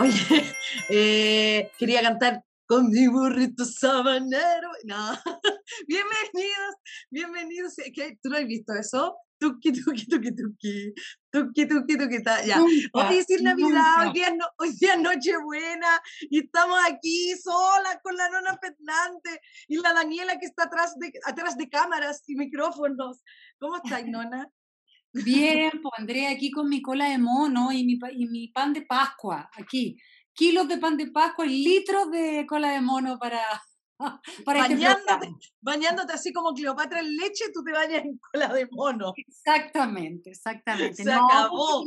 Oye, eh, quería cantar con mi burrito sabanero. No, bienvenidos, bienvenidos. ¿Qué? ¿Tú lo has visto eso? Tuki, tuki, tuki, tuki, tuki, tuki, tuki, ya. hoy es Navidad, hoy día, no, hoy día es Nochebuena y estamos aquí solas con la nona Fernández y la Daniela que está atrás de, atrás de cámaras y micrófonos. ¿Cómo estás, nona? Bien, pues Andrea, aquí con mi cola de mono y mi, y mi pan de Pascua, aquí. Kilos de pan de Pascua y litros de cola de mono para, para este bañándote, bañándote así como Cleopatra en leche, tú te bañas en cola de mono. Exactamente, exactamente. Se acabó.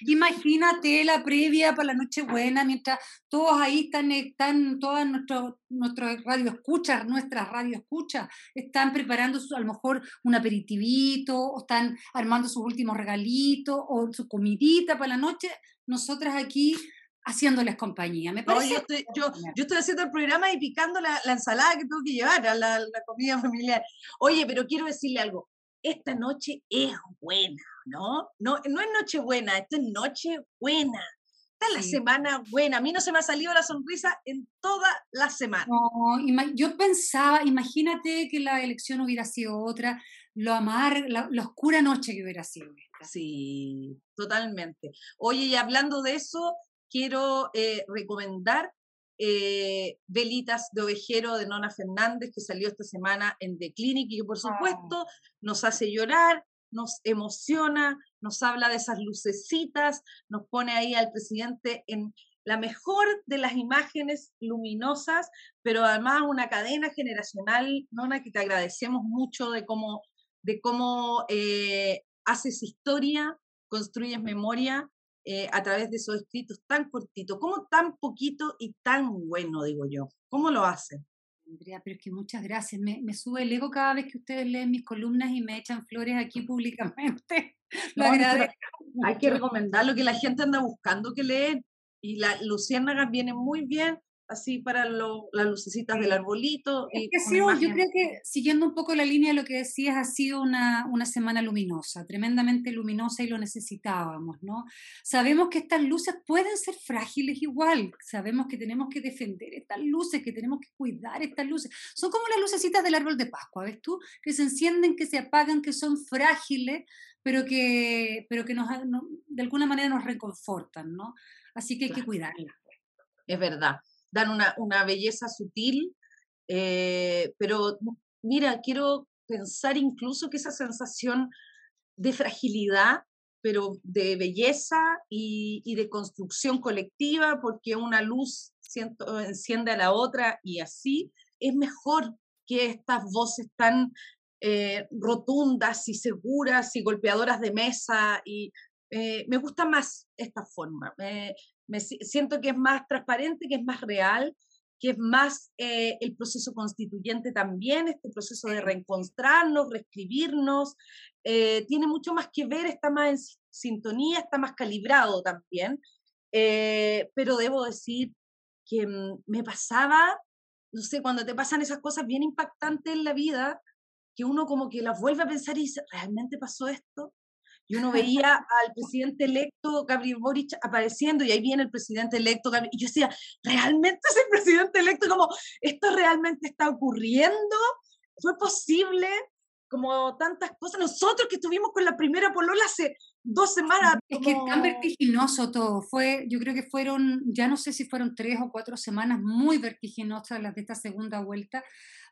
Imagínate la previa para la Nochebuena, mientras todos ahí están, están todas nuestros nuestros radio escucha, nuestras radio escucha, están preparando a lo mejor un aperitivito, o están armando sus últimos regalitos, o su comidita para la noche. Nosotras aquí haciéndoles compañía. Me parece yo, estoy, yo, yo, estoy, haciendo el programa y picando la, la ensalada que tengo que llevar a la, la, comida familiar. Oye, pero quiero decirle algo. Esta noche es buena, ¿no? No, no es noche buena, esta es noche buena. Esta es la semana buena. A mí no se me ha salido la sonrisa en toda la semana. No, yo pensaba, imagínate que la elección hubiera sido otra, lo amar, la, la oscura noche que hubiera sido esta. Sí, totalmente. Oye, y hablando de eso, quiero eh, recomendar eh, Velitas de Ovejero de Nona Fernández, que salió esta semana en The Clinic y que por supuesto nos hace llorar, nos emociona, nos habla de esas lucecitas, nos pone ahí al presidente en la mejor de las imágenes luminosas, pero además una cadena generacional, Nona, que te agradecemos mucho de cómo, de cómo eh, haces historia, construyes memoria eh, a través de esos escritos tan cortitos? ¿Cómo tan poquito y tan bueno, digo yo? ¿Cómo lo hacen? Andrea, pero es que muchas gracias. Me, me, sube el ego cada vez que ustedes leen mis columnas y me echan flores aquí públicamente. Lo agradezco. Hay que recomendar lo que la gente anda buscando que leen. Y la luciérnagas viene muy bien así para las lucecitas del arbolito. Es que sí, yo creo que siguiendo un poco la línea de lo que decías, ha sido una, una, semana luminosa, tremendamente luminosa y lo necesitábamos, ¿no? Sabemos que estas luces pueden ser frágiles igual, sabemos que tenemos que defender estas luces, que tenemos que cuidar estas luces. Son como las lucecitas del árbol de Pascua, ¿ves tú? Que se encienden, que se apagan, que son frágiles, pero que, pero que nos, de alguna manera nos reconfortan, ¿no? Así que hay que cuidarlas. Es verdad dan una, una belleza sutil, eh, pero mira, quiero pensar incluso que esa sensación de fragilidad, pero de belleza y, de construcción colectiva, porque una luz enciende a la otra y así, es mejor que estas voces tan eh, rotundas y seguras y golpeadoras de mesa y eh, me gusta más esta forma me siento que es más transparente, que es más real, que es más eh, el proceso constituyente también, este proceso de reencontrarnos, reescribirnos, eh, tiene mucho más que ver, está más en sintonía, está más calibrado también, eh, pero debo decir que mm, me pasaba, no sé, cuando te pasan esas cosas bien impactantes en la vida, que uno como que las vuelve a pensar y dice, ¿realmente pasó esto? Y uno veía al presidente electo Gabriel Boric apareciendo y ahí viene el presidente electo y yo decía, ¿realmente es el presidente electo? Como, ¿esto realmente está ocurriendo? ¿Fue posible? Como tantas cosas. Nosotros que estuvimos con la primera polola hace dos semanas. Es que tan vertiginoso todo. Fue, yo creo que fueron, ya no sé si fueron tres o cuatro semanas muy vertiginosas las de esta segunda vuelta,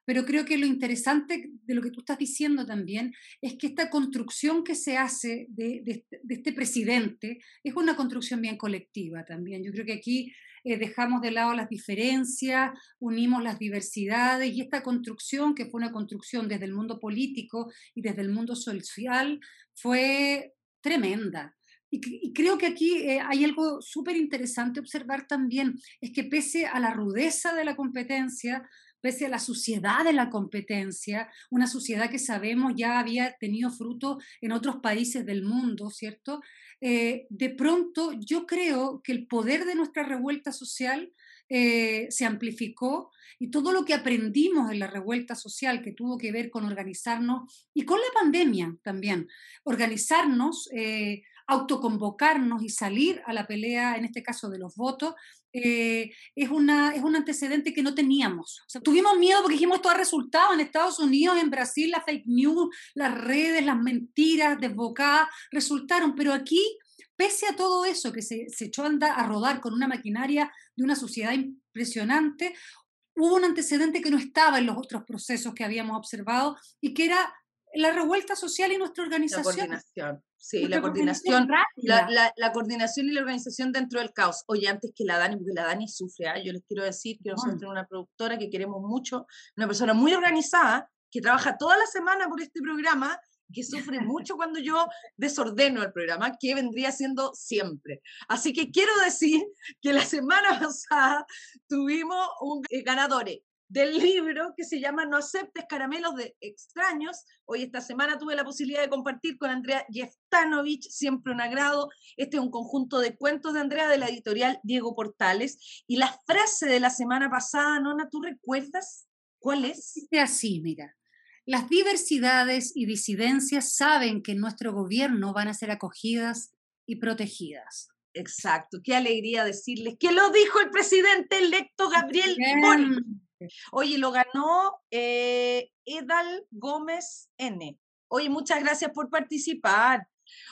pero creo que lo interesante de lo que tú estás diciendo también es que esta construcción que se hace de, este presidente es una construcción bien colectiva también. Yo creo que aquí eh, dejamos de lado las diferencias, unimos las diversidades y esta construcción, que fue una construcción desde el mundo político y desde el mundo social, fue tremenda. Y, creo que aquí eh, hay algo súper interesante observar también, es que pese a la rudeza de la competencia, pese a la suciedad de la competencia, una suciedad que sabemos ya había tenido fruto en otros países del mundo, ¿cierto? Eh, de pronto yo creo que el poder de nuestra revuelta social eh, se amplificó y todo lo que aprendimos en la revuelta social que tuvo que ver con organizarnos y con la pandemia también, organizarnos, eh, autoconvocarnos y salir a la pelea, en este caso de los votos, eh, es, una, es un antecedente que no teníamos. tuvimos miedo porque dijimos esto ha resultado en Estados Unidos, en Brasil, la fake news, las redes, las mentiras desbocadas resultaron, pero aquí, pese a todo eso que se, se echó a, andar, a rodar con una maquinaria de una sociedad impresionante, hubo un antecedente que no estaba en los otros procesos que habíamos observado y que era la revuelta social y nuestra organización. Sí, la coordinación, la, la, coordinación y la organización dentro del caos. Oye, antes que la Dani, porque la Dani sufre, ¿ah? yo les quiero decir que nosotros tenemos una productora que queremos mucho, una persona muy organizada, que trabaja toda la semana por este programa, que sufre mucho cuando yo desordeno el programa, que vendría siendo siempre. Así que quiero decir que la semana pasada tuvimos un eh, ganador del libro que se llama No aceptes caramelos de extraños. Hoy esta semana tuve la posibilidad de compartir con Andrea Jeftanovich, siempre un agrado. Este es un conjunto de cuentos de Andrea de la editorial Diego Portales. Y la frase de la semana pasada, Nona, ¿tú recuerdas cuál es? Dice así, mira. Las diversidades y disidencias saben que en nuestro gobierno van a ser acogidas y protegidas. Exacto, qué alegría decirles que lo dijo el presidente electo Gabriel Boric Oye, lo ganó eh, Edal Gómez N. Oye, muchas gracias por participar.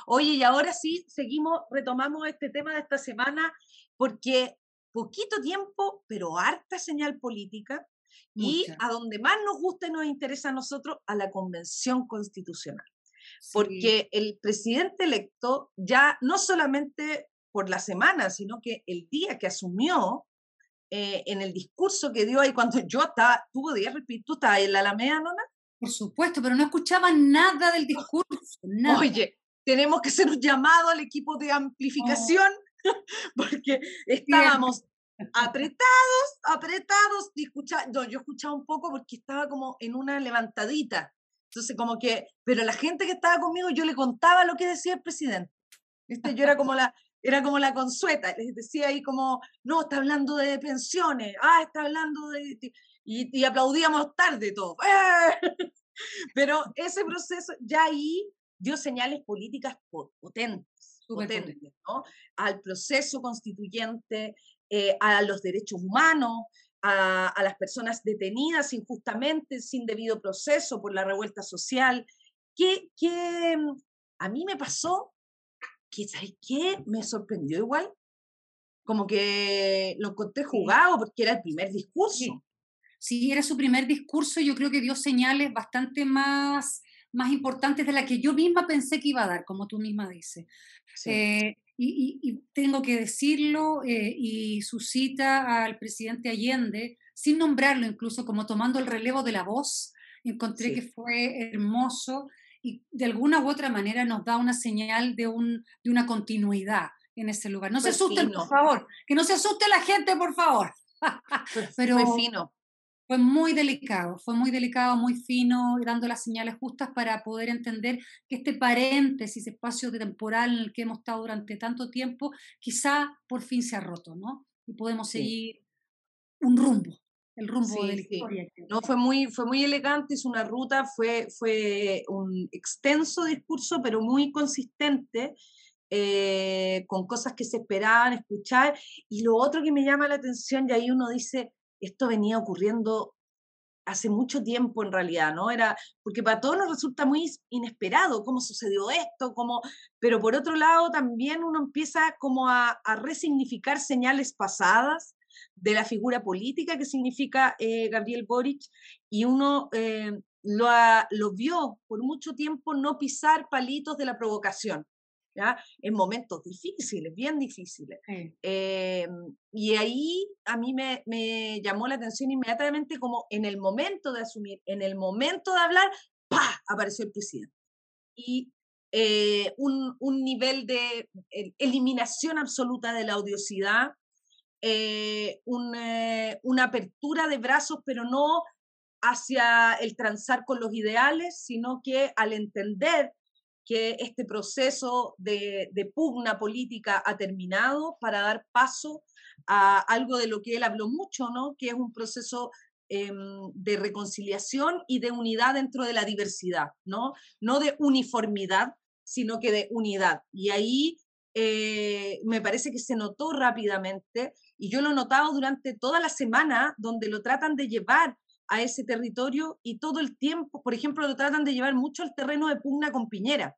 Oye, y ahora sí, seguimos, retomamos este tema de esta semana, porque poquito tiempo, pero harta señal política, y a donde más nos gusta y nos interesa a nosotros, a la convención constitucional. Porque el presidente electo ya no solamente por la semana, sino que el día que asumió, eh, en el discurso que dio ahí cuando yo estaba, ¿tú podías repetir? ¿Tú estabas en la Alameda, Nona? Por supuesto, pero no escuchaba nada del discurso. Oye, tenemos que hacer un llamado al equipo de amplificación porque estábamos apretados, apretados, y no, yo escuchaba un poco porque estaba como en una levantadita. Entonces, como que, pero la gente que estaba conmigo, yo le contaba lo que decía el presidente. Este, yo era como la, era como la consueta, les decía ahí como, no, está hablando de pensiones, ah, está hablando de... Y, aplaudíamos tarde todo. Pero ese proceso ya ahí dio señales políticas potentes, potentes ¿no? al proceso constituyente, eh, a los derechos humanos, a, a, las personas detenidas injustamente, sin debido proceso por la revuelta social. que, que a mí me pasó que, ¿sabes qué? Me sorprendió igual. Como que lo encontré jugado porque era el primer discurso. Sí. era su primer discurso. Yo creo que dio señales bastante más, más importantes de las que yo misma pensé que iba a dar, como tú misma dices. Eh, y, tengo que decirlo, eh, y suscita al presidente Allende, sin nombrarlo incluso, como tomando el relevo de la voz, encontré que fue hermoso y de alguna u otra manera nos da una señal de, un, de una continuidad en ese lugar. No se asusten, por favor, que no se asuste la gente, por favor. Pero fue fino. Fue muy delicado, fue muy delicado, muy fino, dando las señales justas para poder entender que este paréntesis, espacio temporal en el que hemos estado durante tanto tiempo, quizá por fin se ha roto, ¿no? Y podemos seguir un rumbo el rumbo de la historia. No, fue muy, fue muy elegante, es una ruta, fue, fue un extenso discurso, pero muy consistente, eh, con cosas que se esperaban escuchar. Y lo otro que me llama la atención, y ahí uno dice, esto venía ocurriendo hace mucho tiempo en realidad, ¿no? Era, porque para todos nos resulta muy inesperado cómo sucedió esto, cómo, pero por otro lado también uno empieza como a, a resignificar señales pasadas de la figura política que significa eh, Gabriel Boric y uno eh, lo, lo vio por mucho tiempo no pisar palitos de la provocación. ¿Ya? en momentos difíciles, bien difíciles. Eh, y ahí a mí me, me, llamó la atención inmediatamente como en el momento de asumir, en el momento de hablar, ¡pa! apareció el presidente. Y un, un, nivel de eliminación absoluta de la odiosidad, eh, una apertura de brazos, pero no hacia el transar con los ideales, sino que al entender que este proceso de, pugna política ha terminado para dar paso a algo de lo que él habló mucho, ¿no? que es un proceso em, de reconciliación y de unidad dentro de la diversidad, ¿no? no de uniformidad, sino que de unidad. Y ahí eh, me parece que se notó rápidamente y yo lo he notado durante toda la semana, donde lo tratan de llevar a ese territorio y todo el tiempo, por ejemplo, lo tratan de llevar mucho al terreno de pugna con Piñera.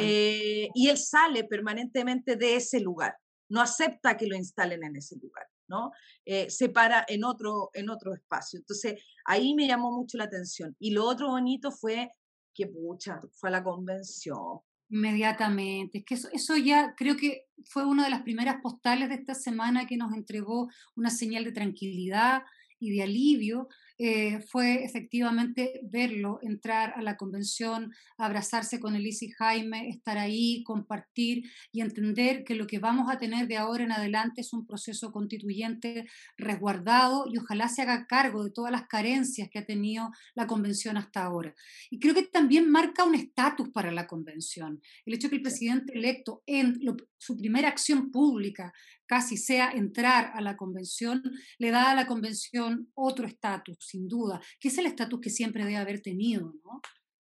Eh, y él sale permanentemente de ese lugar, no acepta que lo instalen en ese lugar, ¿no? Eh, se para en otro, en otro espacio. Entonces, ahí me llamó mucho la atención. Y lo otro bonito fue que, pucha, fue a la convención, Inmediatamente. Es que eso, eso, ya creo que fue una de las primeras postales de esta semana que nos entregó una señal de tranquilidad y de alivio eh, fue efectivamente verlo entrar a la convención, abrazarse con Elise y Jaime, estar ahí, compartir y entender que lo que vamos a tener de ahora en adelante es un proceso constituyente resguardado y ojalá se haga cargo de todas las carencias que ha tenido la convención hasta ahora. Y creo que también marca un estatus para la convención. El hecho de que el presidente electo en su primera acción pública casi sea entrar a la convención, le da a la convención otro estatus, sin duda, que es el estatus que siempre debe haber tenido, ¿no?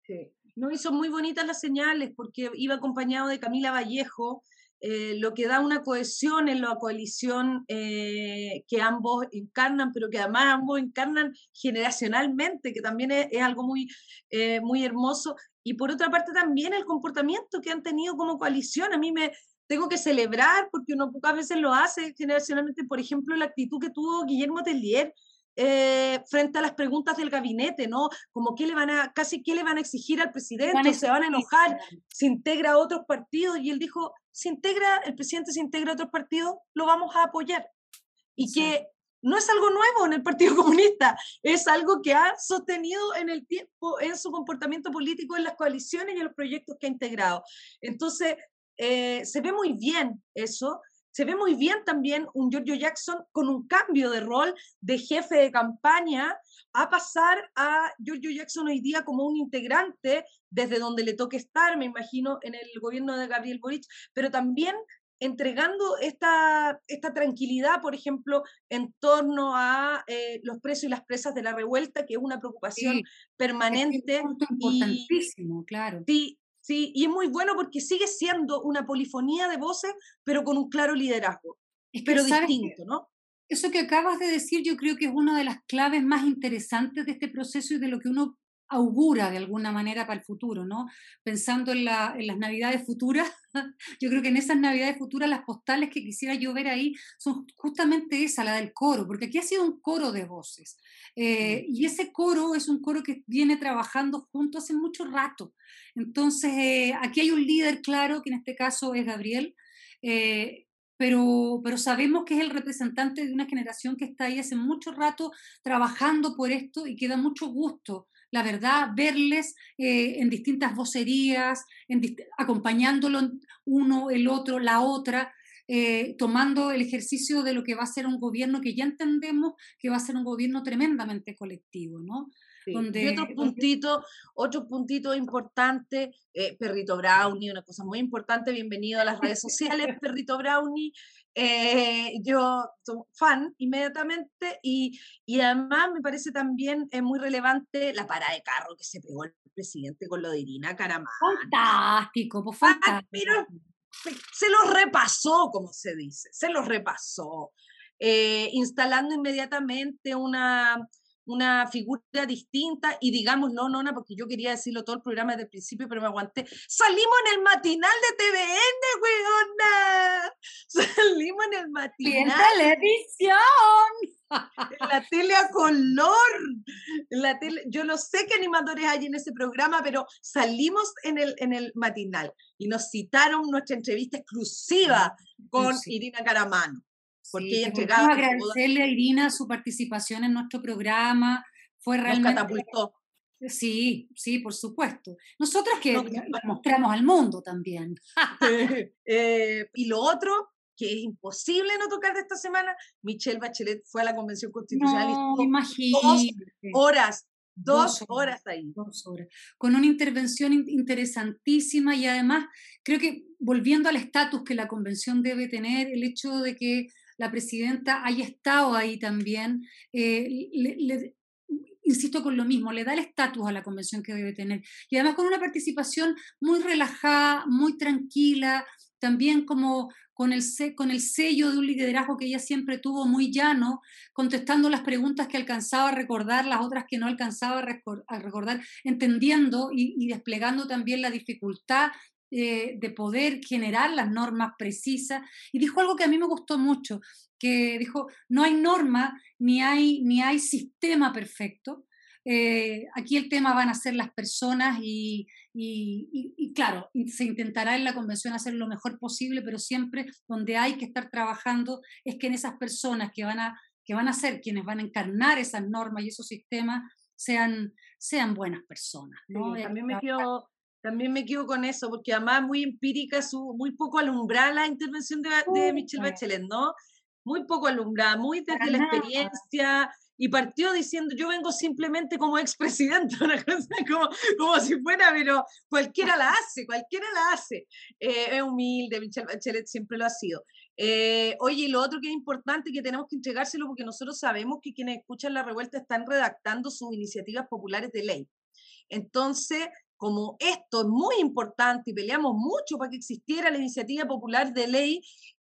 Sí. No, y muy bonitas las señales, porque iba acompañado de Camila Vallejo, eh, lo que da una cohesión en la coalición eh, que ambos encarnan, pero que además ambos encarnan generacionalmente, que también es, algo muy, eh, muy hermoso. Y por otra parte también el comportamiento que han tenido como coalición. A mí me, tengo que celebrar, porque uno pocas veces lo hace generacionalmente, por ejemplo, la actitud que tuvo Guillermo Tellier eh, frente a las preguntas del gabinete, ¿no? Como qué le van a, casi qué le van a exigir al presidente, se van a enojar, se integra a otros partidos, y él dijo, se integra, el presidente se integra a otros partidos, lo vamos a apoyar. Y que no es algo nuevo en el Partido Comunista, es algo que ha sostenido en el tiempo, en su comportamiento político, en las coaliciones y en los proyectos que ha integrado. Entonces, eh, se ve muy bien eso. Se ve muy bien también un Giorgio Jackson con un cambio de rol de jefe de campaña a pasar a Giorgio Jackson hoy día como un integrante desde donde le toque estar, me imagino, en el gobierno de Gabriel Boric, pero también entregando esta, esta tranquilidad, por ejemplo, en torno a eh, los presos y las presas de la revuelta, que es una preocupación permanente. Es importantísimo, claro. Sí, ¿sí? Y es muy bueno porque sigue siendo una polifonía de voces, pero con un claro liderazgo, pero distinto, ¿no? Eso que acabas de decir yo creo que es una de las claves más interesantes de este proceso y de lo que uno augura de alguna manera para el futuro, ¿no? Pensando en, la, en, las navidades futuras, yo creo que en esas navidades futuras las postales que quisiera yo ver ahí son justamente esa, la del coro, porque aquí ha sido un coro de voces. Eh, y ese coro es un coro que viene trabajando juntos hace mucho rato. Entonces, eh, aquí hay un líder claro, que en este caso es Gabriel, eh, pero, pero sabemos que es el representante de una generación que está ahí hace mucho rato trabajando por esto y que da mucho gusto, la verdad, verles eh, en distintas vocerías, en acompañándolo uno, el otro, la otra, tomando el ejercicio de lo que va a ser un gobierno que ya entendemos que va a ser un gobierno tremendamente colectivo, ¿no? y otro puntito, otro puntito importante, eh, Perrito Brownie, una cosa muy importante, bienvenido a las redes sociales, Perrito Brownie. Eh, yo soy fan inmediatamente y, y, además me parece también es muy relevante la parada de carro que se pegó el presidente con lo de Irina Caramán. Fantástico, pues fantástico. Pero se los repasó, como se dice, se los repasó, eh, instalando inmediatamente una, una figura distinta y digamos, no, nona, porque yo quería decirlo todo el programa desde el principio, pero me aguanté. Salimos en el matinal de TVN, weona. Salimos en el matinal. ¡En televisión! En la tele a color. la tele, yo no sé qué animadores hay en ese programa, pero salimos en el, en el matinal y nos citaron nuestra entrevista exclusiva con Irina Caramano. Porque ella entregaba. agradecerle a Irina su participación en nuestro programa. Fue realmente. Nos catapultó. Sí, sí, por supuesto. Nosotras que mostramos al mundo también. Eh, y lo otro, que es imposible no tocar de esta semana, Michelle Bachelet fue a la Convención Constitucional no, y dos horas, dos, horas, ahí. Dos horas. Con una intervención interesantísima y además creo que volviendo al estatus que la convención debe tener, el hecho de que la presidenta haya estado ahí también, eh, insisto con lo mismo, le da el estatus a la convención que debe tener. Y además con una participación muy relajada, muy tranquila, también como con el, con el sello de un liderazgo que ella siempre tuvo muy llano, contestando las preguntas que alcanzaba a recordar, las otras que no alcanzaba a recordar, entendiendo y, desplegando también la dificultad eh, de poder generar las normas precisas. Y dijo algo que a mí me gustó mucho, que dijo, no hay norma ni hay, ni hay sistema perfecto, eh, aquí el tema van a ser las personas y, y, claro, se intentará en la convención hacer lo mejor posible, pero siempre donde hay que estar trabajando es que en esas personas que van a, que van a ser quienes van a encarnar esas normas y esos sistemas sean, sean buenas personas. ¿no? también, me quedo, también me quedo con eso, porque además muy empírica, su, muy poco alumbrada la intervención de, de Michelle Bachelet, ¿no? Muy poco alumbrada, muy desde la experiencia y partió diciendo, yo vengo simplemente como expresidente, una cosa como, como si fuera, pero cualquiera la hace, cualquiera la hace. Eh, es humilde, Michelle Bachelet siempre lo ha sido. Eh, oye, y lo otro que es importante que tenemos que entregárselo porque nosotros sabemos que quienes escuchan la revuelta están redactando sus iniciativas populares de ley. Entonces, como esto es muy importante y peleamos mucho para que existiera la iniciativa popular de ley,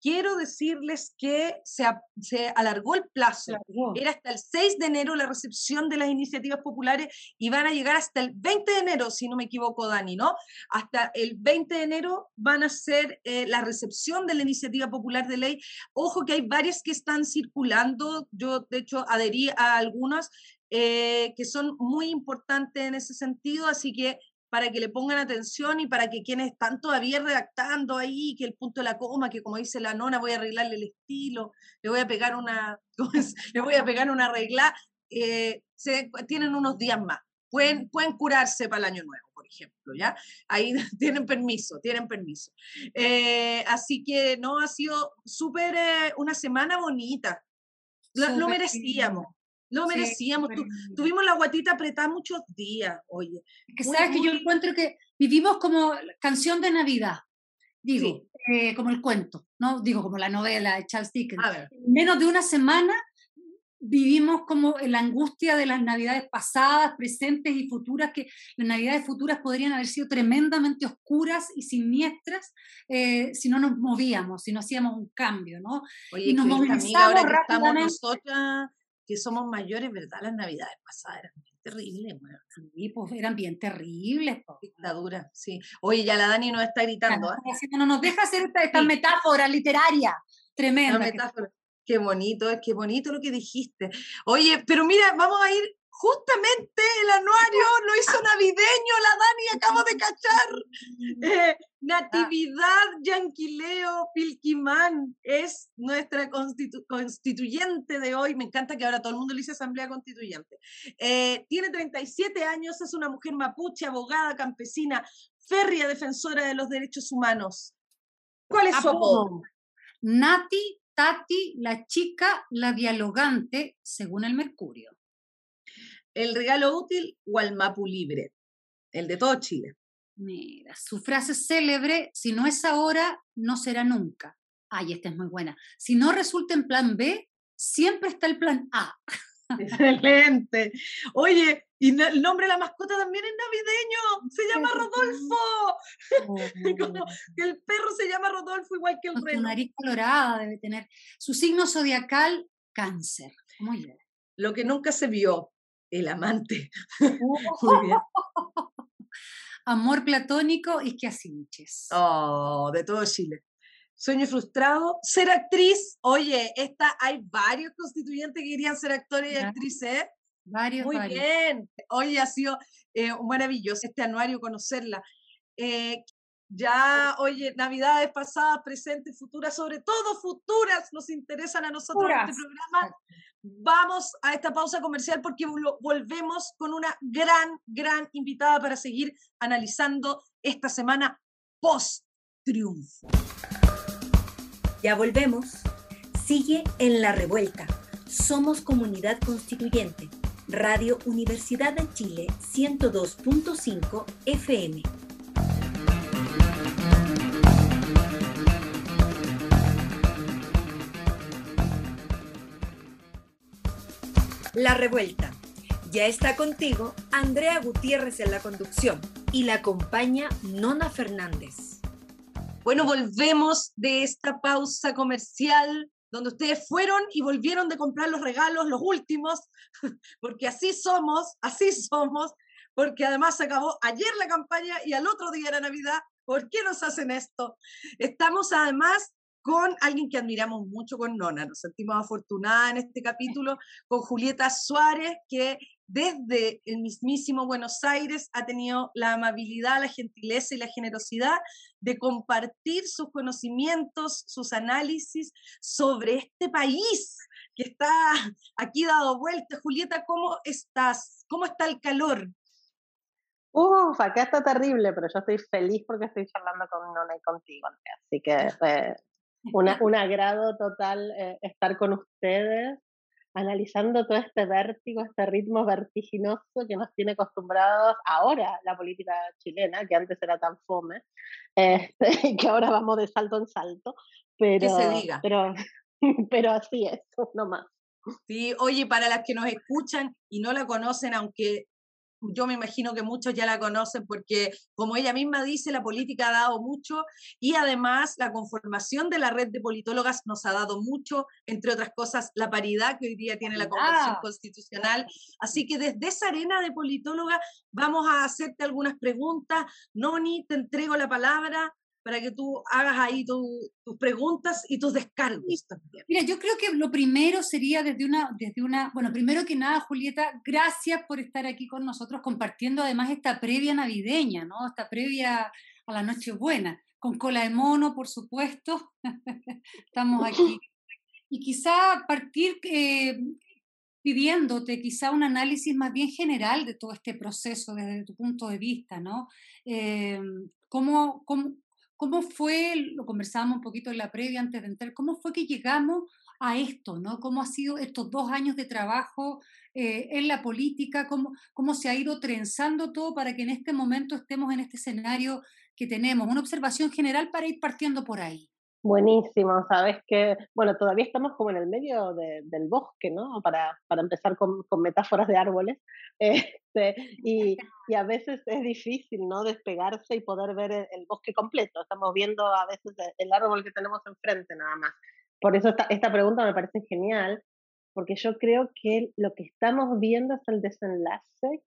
quiero decirles que se, se alargó el plazo. Era hasta el 6 de enero la recepción de las iniciativas populares y van a llegar hasta el 20 de enero, si no me equivoco, Dani, ¿no? Hasta el 20 de enero van a ser eh, la recepción de la iniciativa popular de ley. Ojo que hay varias que están circulando. Yo, de hecho, adherí a algunas eh, que son muy importantes en ese sentido, así que para que le pongan atención y para que quienes están todavía redactando ahí, que el punto de la coma, que como dice la nona, voy a arreglarle el estilo, le voy a pegar una, le voy a pegar una regla, eh, se, tienen unos días más. Pueden, pueden curarse para el año nuevo, por ejemplo, ¿ya? Ahí tienen permiso, tienen permiso. Eh, así que no, ha sido súper, eh, una semana bonita. Lo, merecíamos. Lo merecíamos. tuvimos la guatita apretada muchos días, oye. que sabes que yo encuentro que vivimos como canción de Navidad, digo, eh, como el cuento, ¿no? Digo, como la novela de Charles Dickens. En menos de una semana vivimos como la angustia de las navidades pasadas, presentes y futuras, que las navidades futuras podrían haber sido tremendamente oscuras y siniestras eh, si no nos movíamos, si no hacíamos un cambio, ¿no? Oye, y nos movilizamos rápidamente que somos mayores, ¿verdad? Las navidades pasadas eran bien terribles, bueno. Sí, pues eran bien terribles. Pues. Dictadura, sí. Oye, ya la Dani nos está gritando. ¿eh? No nos deja hacer esta, metáfora literaria tremenda. Metáfora. Qué bonito, es qué bonito lo que dijiste. Oye, pero mira, vamos a ir justamente el anuario lo hizo navideño, la Dani, acabo de cachar. Eh, Natividad Yanquileo Pilquimán es nuestra constituyente de hoy. Me encanta que ahora todo el mundo le dice Asamblea Constituyente. Eh, tiene 37 años, es una mujer mapuche, abogada, campesina, férrea defensora de los derechos humanos. ¿Cuál es su apodo? Nati, Tati, la chica, la dialogante, según el Mercurio el regalo útil o al Mapu Libre, el de todo Chile. Mira, su frase célebre, si no es ahora, no será nunca. Ay, esta es muy buena. Si no resulta en plan B, siempre está el plan A. Excelente. Oye, y el nombre de la mascota también es navideño. Se llama Rodolfo. El perro se llama Rodolfo igual que el rey. Su nariz colorada debe tener. Su signo zodiacal, cáncer. Muy bien. Lo que nunca se vio el amante. Muy bien. Amor platónico y que asinches. Oh, de todo Chile. Sueño frustrado, ser actriz. Oye, esta, hay varios constituyentes que querían ser actores y actrices. Varios, Muy bien. Oye, ha sido eh, maravilloso este anuario conocerla. Eh, ya, oye, navidades pasadas, presentes, futuras, sobre todo futuras, nos interesan a nosotros en este programa. Vamos a esta pausa comercial porque volvemos con una gran, gran invitada para seguir analizando esta semana post-triunfo. Ya volvemos. Sigue en la revuelta. Somos comunidad constituyente. Radio Universidad de Chile 102.5 FM. La Revuelta. Ya está contigo Andrea Gutiérrez en la conducción y la acompaña Nona Fernández. Bueno, volvemos de esta pausa comercial donde ustedes fueron y volvieron de comprar los regalos, los últimos, porque así somos, así somos, porque además se acabó ayer la campaña y al otro día era Navidad. ¿Por qué nos hacen esto? Estamos además con alguien que admiramos mucho con Nona. Nos sentimos afortunadas en este capítulo con Julieta Suárez, que desde el mismísimo Buenos Aires ha tenido la amabilidad, la gentileza y la generosidad de compartir sus conocimientos, sus análisis sobre este país que está aquí dado vuelta. Julieta, ¿cómo estás? ¿Cómo está el calor? Uf, acá está terrible, pero yo estoy feliz porque estoy charlando con Nona y contigo, Así que eh, una, un agrado total eh, estar con ustedes, analizando todo este vértigo, este ritmo vertiginoso que nos tiene acostumbrados ahora la política chilena, que antes era tan fome, este, que ahora vamos de salto en salto. Pero, que se diga. Pero, pero así es, no más. Sí, oye, para las que nos escuchan y no la conocen, aunque yo me imagino que muchos ya la conocen porque, como ella misma dice, la política ha dado mucho y además la conformación de la red de politólogas nos ha dado mucho, entre otras cosas, la paridad que hoy día tiene la Convención Constitucional. Así que desde esa arena de politóloga vamos a hacerte algunas preguntas. Noni, te entrego la palabra para que tú hagas ahí tus preguntas y tus descargos también. Mira, yo creo que lo primero sería desde una, desde una, bueno, primero que nada, Julieta, gracias por estar aquí con nosotros compartiendo además esta previa navideña, ¿no? Esta previa a la Nochebuena, con cola de mono, por supuesto. Estamos aquí. Y quizá partir eh, pidiéndote quizá un análisis más bien general de todo este proceso desde tu punto de vista, ¿no? Eh, ¿cómo, cómo, ¿Cómo fue, lo conversábamos un poquito en la previa antes de entrar, cómo fue que llegamos a esto, ¿no? ¿Cómo ha sido estos dos años de trabajo eh, en la política? ¿Cómo, ¿Cómo se ha ido trenzando todo para que en este momento estemos en este escenario que tenemos? Una observación general para ir partiendo por ahí. Buenísimo, sabes que, bueno, todavía estamos como en el medio del bosque, ¿no? Para, para empezar con, con, metáforas de árboles. Este, y, y, a veces es difícil, ¿no? Despegarse y poder ver el, bosque completo. Estamos viendo a veces el árbol que tenemos enfrente nada más. Por eso esta, esta pregunta me parece genial, porque yo creo que lo que estamos viendo es el desenlace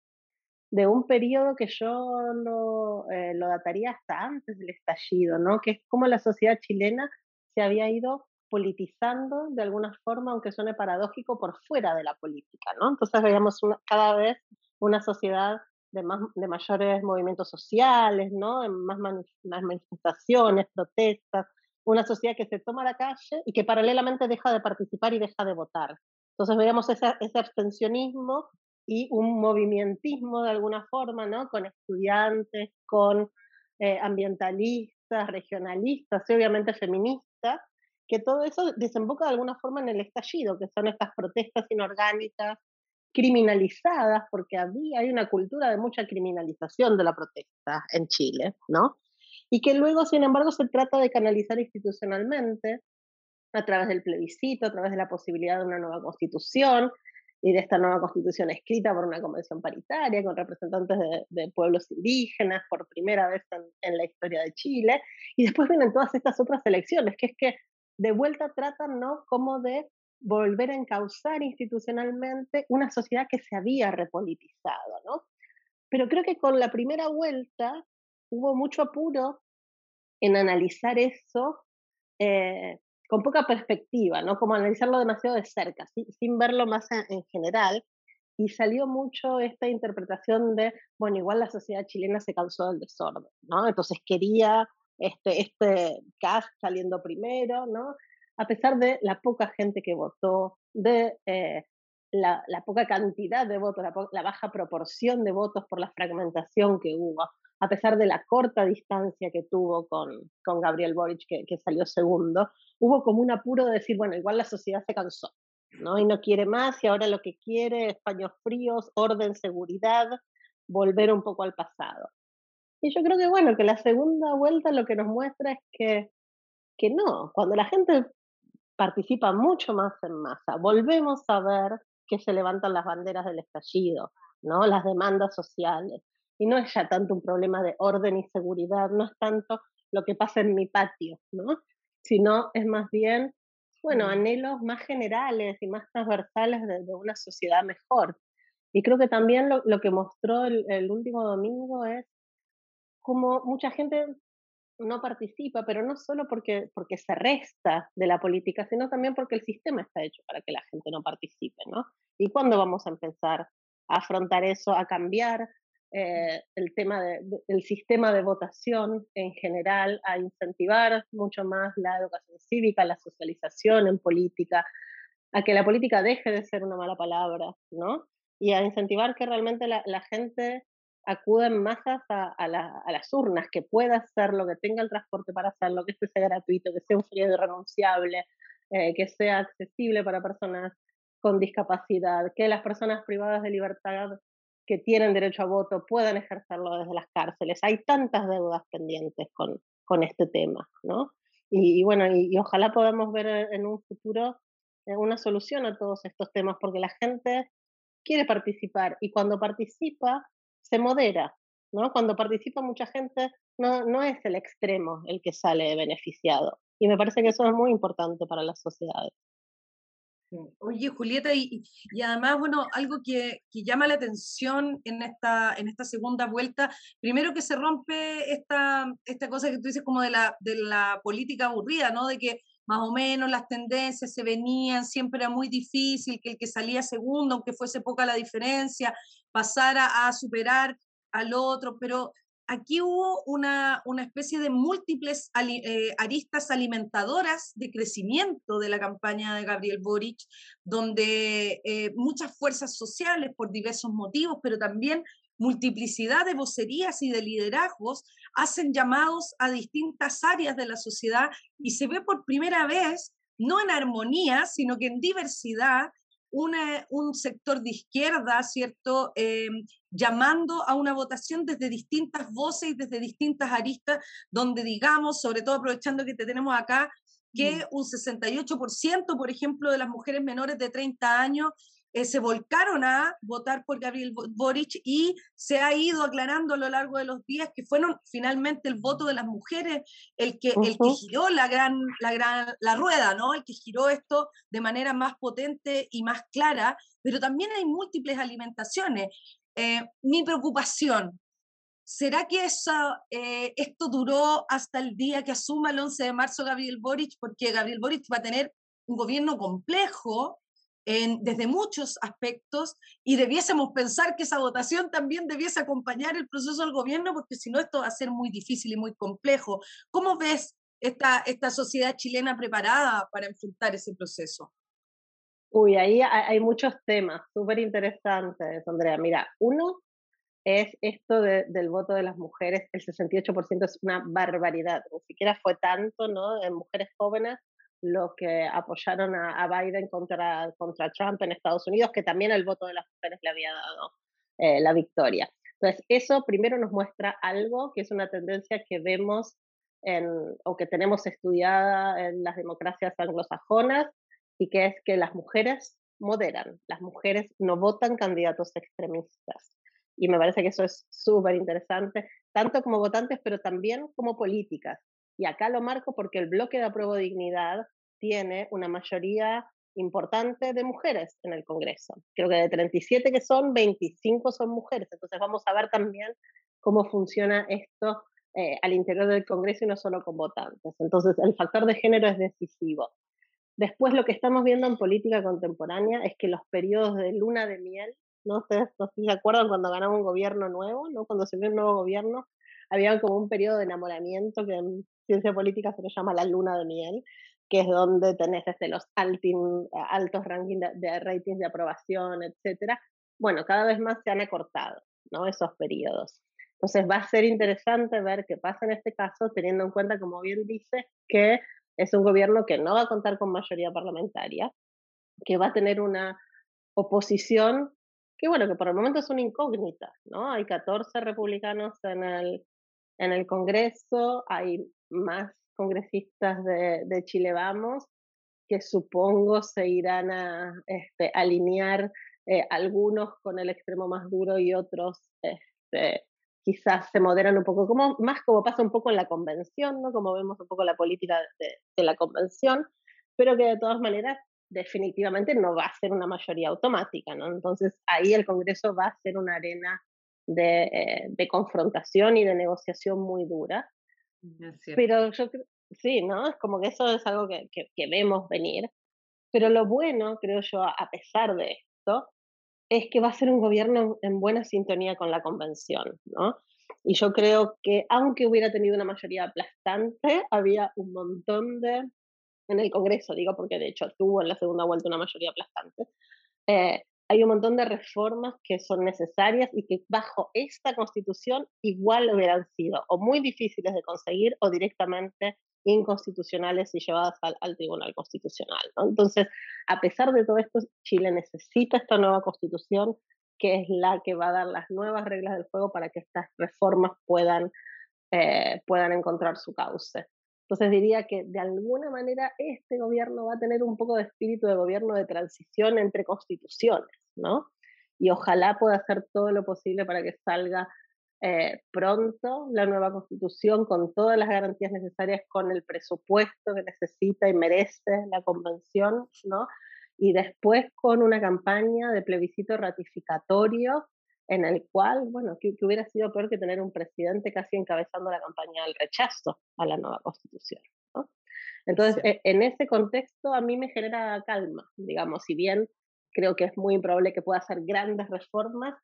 de un periodo que yo lo, eh, lo dataría hasta antes del estallido, ¿no? Que es como la sociedad chilena se había ido politizando de alguna forma, aunque suene paradójico, por fuera de la política, ¿no? Entonces veíamos cada vez una sociedad de, más, de mayores movimientos sociales, ¿no? Más, más manifestaciones, protestas, una sociedad que se toma la calle y que paralelamente deja de participar y deja de votar. Entonces veíamos ese abstencionismo y un movimentismo de alguna forma, ¿no? Con estudiantes, con eh, ambientalistas, regionalistas y obviamente feministas, que todo eso desemboca de alguna forma en el estallido, que son estas protestas inorgánicas, criminalizadas, porque había, hay una cultura de mucha criminalización de la protesta en Chile, ¿no? Y que luego, sin embargo, se trata de canalizar institucionalmente a través del plebiscito, a través de la posibilidad de una nueva constitución, y de esta nueva constitución escrita por una convención paritaria con representantes de, pueblos indígenas por primera vez en, la historia de Chile. Y después vienen todas estas otras elecciones, que es que de vuelta tratan, ¿no? Como de volver a encauzar institucionalmente una sociedad que se había repolitizado, ¿no? Pero creo que con la primera vuelta hubo mucho apuro en analizar eso eh, con poca perspectiva, ¿no? Como analizarlo demasiado de cerca, sin verlo más en, general. Y salió mucho esta interpretación de, bueno, igual la sociedad chilena se cansó del desorden, ¿no? Entonces quería este, este cast saliendo primero, ¿no? A pesar de la poca gente que votó, de eh, la, poca cantidad de votos, la, baja proporción de votos por la fragmentación que hubo, a pesar de la corta distancia que tuvo con, con Gabriel Boric, que, que, salió segundo, hubo como un apuro de decir, bueno, igual la sociedad se cansó, ¿no? Y no quiere más, y ahora lo que quiere es paños fríos, orden, seguridad, volver un poco al pasado. Y yo creo que, bueno, que la segunda vuelta lo que nos muestra es que, que no, cuando la gente participa mucho más en masa, volvemos a ver que se levantan las banderas del estallido, ¿no? Las demandas sociales, y no es ya tanto un problema de orden y seguridad, no es tanto lo que pasa en mi patio, ¿no? Sino es más bien, bueno, anhelos más generales y más transversales de, una sociedad mejor. Y creo que también lo, lo que mostró el, el, último domingo es cómo mucha gente no participa, pero no solo porque, porque se resta de la política, sino también porque el sistema está hecho para que la gente no participe, ¿no? ¿Y cuándo vamos a empezar a afrontar eso, a cambiar eh, el tema del sistema de votación en general, a incentivar mucho más la educación cívica, la socialización en política, a que la política deje de ser una mala palabra, ¿no? Y a incentivar que realmente la, gente acuda en masas a, las urnas, que pueda hacerlo, que tenga el transporte para hacerlo, que este sea gratuito, que sea un periodo irrenunciable, eh, que sea accesible para personas con discapacidad, que las personas privadas de libertad que tienen derecho a voto puedan ejercerlo desde las cárceles. Hay tantas deudas pendientes con, este tema, ¿no? Y, bueno, y, ojalá podamos ver en un futuro eh, una solución a todos estos temas, porque la gente quiere participar y cuando participa se modera, ¿no? Cuando participa mucha gente no, no es el extremo el que sale beneficiado. Y me parece que eso es muy importante para las sociedades. Oye, Julieta, y, y, además, bueno, algo que, que, llama la atención en esta, en esta segunda vuelta, primero que se rompe esta, esta cosa que tú dices como de la, de la política aburrida, ¿no? De que más o menos las tendencias se venían, siempre era muy difícil que el que salía segundo, aunque fuese poca la diferencia, pasara a superar al otro, pero aquí hubo una, especie de múltiples eh, aristas alimentadoras de crecimiento de la campaña de Gabriel Boric, donde eh, muchas fuerzas sociales, por diversos motivos, pero también multiplicidad de vocerías y de liderazgos, hacen llamados a distintas áreas de la sociedad y se ve por primera vez, no en armonía, sino que en diversidad, un sector de izquierda, ¿cierto?, eh, llamando a una votación desde distintas voces y desde distintas aristas, donde digamos, sobre todo aprovechando que te tenemos acá, que mm. un 68%, por ejemplo, de las mujeres menores de 30 años eh, se volcaron a votar por Gabriel Boric y se ha ido aclarando a lo largo de los días que fueron finalmente el voto de las mujeres el que, el que giró la gran, la gran la rueda, ¿no? El que giró esto de manera más potente y más clara, pero también hay múltiples alimentaciones. Eh, mi preocupación, ¿será que eh, esto duró hasta el día que asuma el 11 de marzo Gabriel Boric? Porque Gabriel Boric va a tener un gobierno complejo desde muchos aspectos y debiésemos pensar que esa votación también debiese acompañar el proceso del gobierno, porque si no esto va a ser muy difícil y muy complejo. ¿Cómo ves esta, esta sociedad chilena preparada para enfrentar ese proceso? Uy, ahí hay muchos temas súper interesantes, Andrea. Mira, uno es esto del voto de las mujeres, el 68% es una barbaridad, ni siquiera fue tanto, ¿no? En mujeres jóvenes los que apoyaron a, Biden contra, contra Trump en Estados Unidos, que también el voto de las mujeres le había dado eh, la victoria. Entonces, eso primero nos muestra algo que es una tendencia que vemos en, o que tenemos estudiada en las democracias anglosajonas y que es que las mujeres moderan, las mujeres no votan candidatos extremistas. Y me parece que eso es súper interesante, tanto como votantes, pero también como políticas. Y acá lo marco porque el bloque de apruebo dignidad tiene una mayoría importante de mujeres en el Congreso. Creo que de 37 que son, 25 son mujeres. Entonces vamos a ver también cómo funciona esto eh, al interior del Congreso y no solo con votantes. Entonces el factor de género es decisivo. Después lo que estamos viendo en política contemporánea es que los periodos de luna de miel, no sé si se acuerdan cuando ganaba un gobierno nuevo, ¿no? cuando se vio un nuevo gobierno, había como un periodo de enamoramiento que en ciencia política se lo llama la luna de miel, que es donde tenés desde los altos rankings de, ratings de aprobación, etcétera. Bueno, cada vez más se han acortado ¿no? esos periodos. Entonces va a ser interesante ver qué pasa en este caso, teniendo en cuenta, como bien dice, que es un gobierno que no va a contar con mayoría parlamentaria, que va a tener una oposición que, bueno, que por el momento es una incógnita, ¿no? Hay 14 republicanos en el, en el Congreso, hay más congresistas de, Chile Vamos, que supongo se irán a este, alinear eh, algunos con el extremo más duro y otros este, quizás se moderan un poco, como, más como pasa un poco en la convención, ¿no? como vemos un poco la política de, la convención, pero que de todas maneras definitivamente no va a ser una mayoría automática. ¿no? Entonces ahí el Congreso va a ser una arena de, eh, de confrontación y de negociación muy dura. Pero yo sí, ¿no? Es como que eso es algo que, que, vemos venir. Pero lo bueno, creo yo, a pesar de esto, es que va a ser un gobierno en buena sintonía con la convención, ¿no? Y yo creo que aunque hubiera tenido una mayoría aplastante, había un montón de, en el Congreso digo, porque de hecho tuvo en la segunda vuelta una mayoría aplastante, eh, hay un montón de reformas que son necesarias y que bajo esta constitución igual hubieran sido o muy difíciles de conseguir o directamente inconstitucionales y llevadas al, Tribunal Constitucional. Entonces, a pesar de todo esto, Chile necesita esta nueva constitución que es la que va a dar las nuevas reglas del juego para que estas reformas puedan, eh, puedan encontrar su cauce. Entonces diría que de alguna manera este gobierno va a tener un poco de espíritu de gobierno de transición entre constituciones, ¿no? Y ojalá pueda hacer todo lo posible para que salga eh, pronto la nueva constitución con todas las garantías necesarias, con el presupuesto que necesita y merece la convención, ¿no? Y después con una campaña de plebiscito ratificatorio en el cual, bueno, que, hubiera sido peor que tener un presidente casi encabezando la campaña del rechazo a la nueva constitución. ¿no? Entonces, e, en ese contexto a mí me genera calma, digamos, si bien creo que es muy improbable que pueda hacer grandes reformas,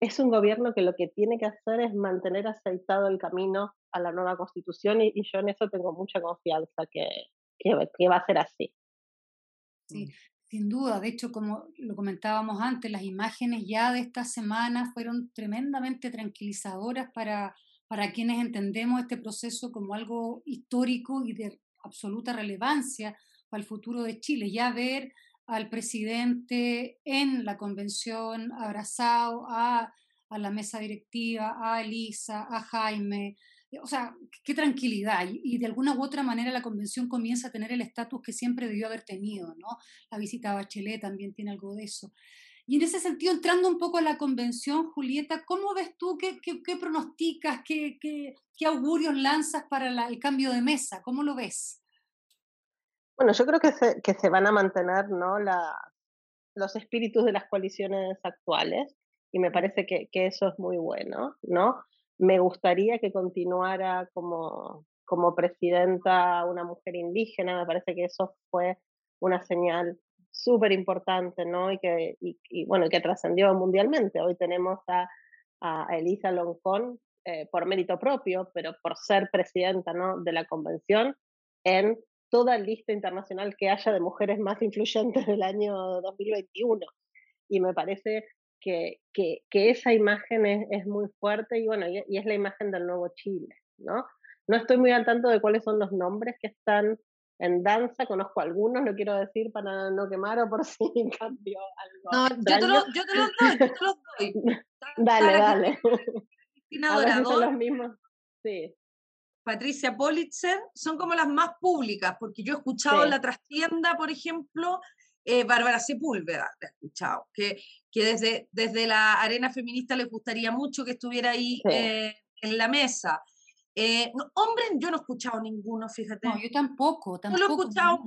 es un gobierno que lo que tiene que hacer es mantener aceitado el camino a la nueva constitución y, yo en eso tengo mucha confianza que, que, va a ser así. Sí, mm. Sin duda. De hecho, como lo comentábamos antes, las imágenes ya de esta semana fueron tremendamente tranquilizadoras para, para quienes entendemos este proceso como algo histórico y de absoluta relevancia para el futuro de Chile. Ya ver al presidente en la convención, abrazado a, a la mesa directiva, a Elisa, a Jaime. O sea, qué tranquilidad. Y, de alguna u otra manera la convención comienza a tener el estatus que siempre debió haber tenido, ¿no? La visita a Bachelet también tiene algo de eso. Y en ese sentido, entrando un poco a la convención, Julieta, ¿cómo ves tú, qué, qué, pronosticas, qué, qué, qué, augurios lanzas para el cambio de mesa? ¿Cómo lo ves? Bueno, yo creo que se, que se van a mantener ¿no? La, los espíritus de las coaliciones actuales y me parece que, que, eso es muy bueno, ¿no? Me gustaría que continuara como, como presidenta una mujer indígena, me parece que eso fue una señal súper importante, ¿no? Y que, y, bueno, que trascendió mundialmente. Hoy tenemos a, a Elisa Loncón eh, por mérito propio, pero por ser presidenta, ¿no? De la convención en toda lista internacional que haya de mujeres más influyentes del año 2021. Y me parece que, que, que esa imagen es, es, muy fuerte y bueno, y, es la imagen del nuevo Chile, ¿no? No estoy muy al tanto de cuáles son los nombres que están en danza, conozco algunos, no quiero decir para no quemar o por si cambio algo. No, yo te, lo, yo te, los doy, yo te los doy. dale, dale. Cristina Dorador. los mismos. Sí. Patricia Politzer, son como las más públicas, porque yo he escuchado en la trastienda, por ejemplo, eh, Bárbara Sepúlveda, he escuchado, que, que desde, desde la arena feminista les gustaría mucho que estuviera ahí eh, en la mesa. Eh, hombres, yo no he escuchado ninguno, fíjate. No, yo tampoco, tampoco. Yo lo he escuchado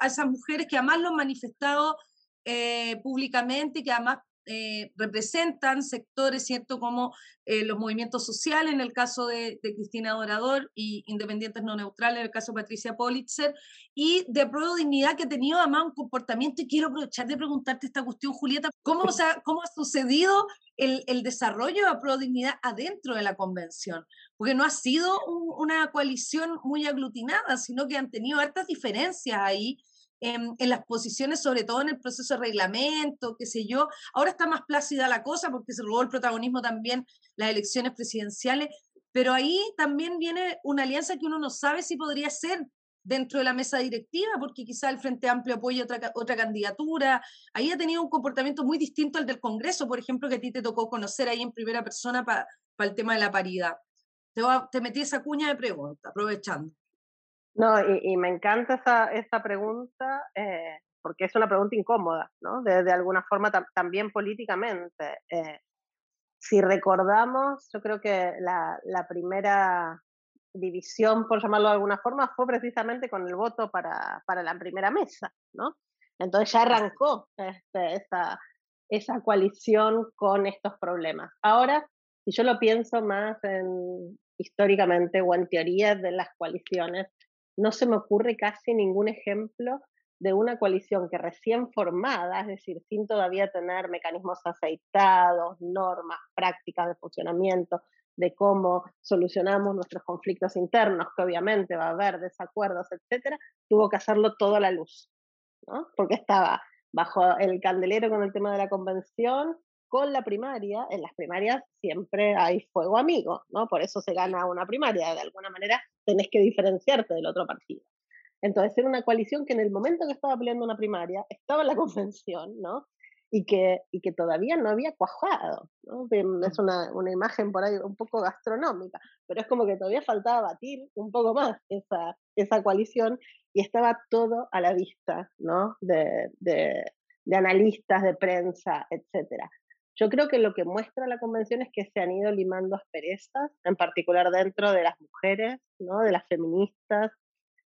a esas mujeres que además lo han manifestado eh, públicamente y que además eh, representan sectores, ¿cierto?, como eh, los movimientos sociales, en el caso de, Cristina Dorador, y independientes no neutrales, en el caso de Patricia Politzer, y de Pro Dignidad, que ha tenido además un comportamiento, y quiero aprovechar de preguntarte esta cuestión, Julieta, ¿cómo, o sea, cómo ha sucedido el, el, desarrollo de Pro Dignidad adentro de la convención? Porque no ha sido una coalición muy aglutinada, sino que han tenido hartas diferencias ahí, en, las posiciones, sobre todo en el proceso de reglamento, qué sé yo. Ahora está más plácida la cosa porque se robó el protagonismo también las elecciones presidenciales, pero ahí también viene una alianza que uno no sabe si podría ser dentro de la mesa directiva, porque quizá el Frente Amplio apoya otra, otra candidatura. Ahí ha tenido un comportamiento muy distinto al del Congreso, por ejemplo, que a ti te tocó conocer ahí en primera persona para el tema de la paridad. Te, te metí esa cuña de pregunta, aprovechando. No, y, me encanta esa, esa pregunta eh, porque es una pregunta incómoda, ¿no? De, de alguna forma también políticamente. Eh, si recordamos, yo creo que la, la, primera división, por llamarlo de alguna forma, fue precisamente con el voto para, para la primera mesa, ¿no? Entonces ya arrancó este, esa, esa coalición con estos problemas. Ahora, si yo lo pienso más en, históricamente o en teorías de las coaliciones, no se me ocurre casi ningún ejemplo de una coalición que recién formada, es decir, sin todavía tener mecanismos aceitados, normas, prácticas de funcionamiento, de cómo solucionamos nuestros conflictos internos, que obviamente va a haber desacuerdos, etcétera, tuvo que hacerlo todo a la luz, ¿no? Porque estaba bajo el candelero con el tema de la convención, con la primaria, en las primarias siempre hay fuego amigo, ¿no? Por eso se gana una primaria, de alguna manera tenés que diferenciarte del otro partido. Entonces era una coalición que en el momento que estaba peleando una primaria estaba en la convención, ¿no? Y que, y que todavía no había cuajado, ¿no? Es una, una imagen por ahí un poco gastronómica, pero es como que todavía faltaba batir un poco más esa, esa coalición y estaba todo a la vista, ¿no? De, de, de analistas, de prensa, etcétera. Yo creo que lo que muestra la convención es que se han ido limando asperezas, en particular dentro de las mujeres, ¿no? de las feministas,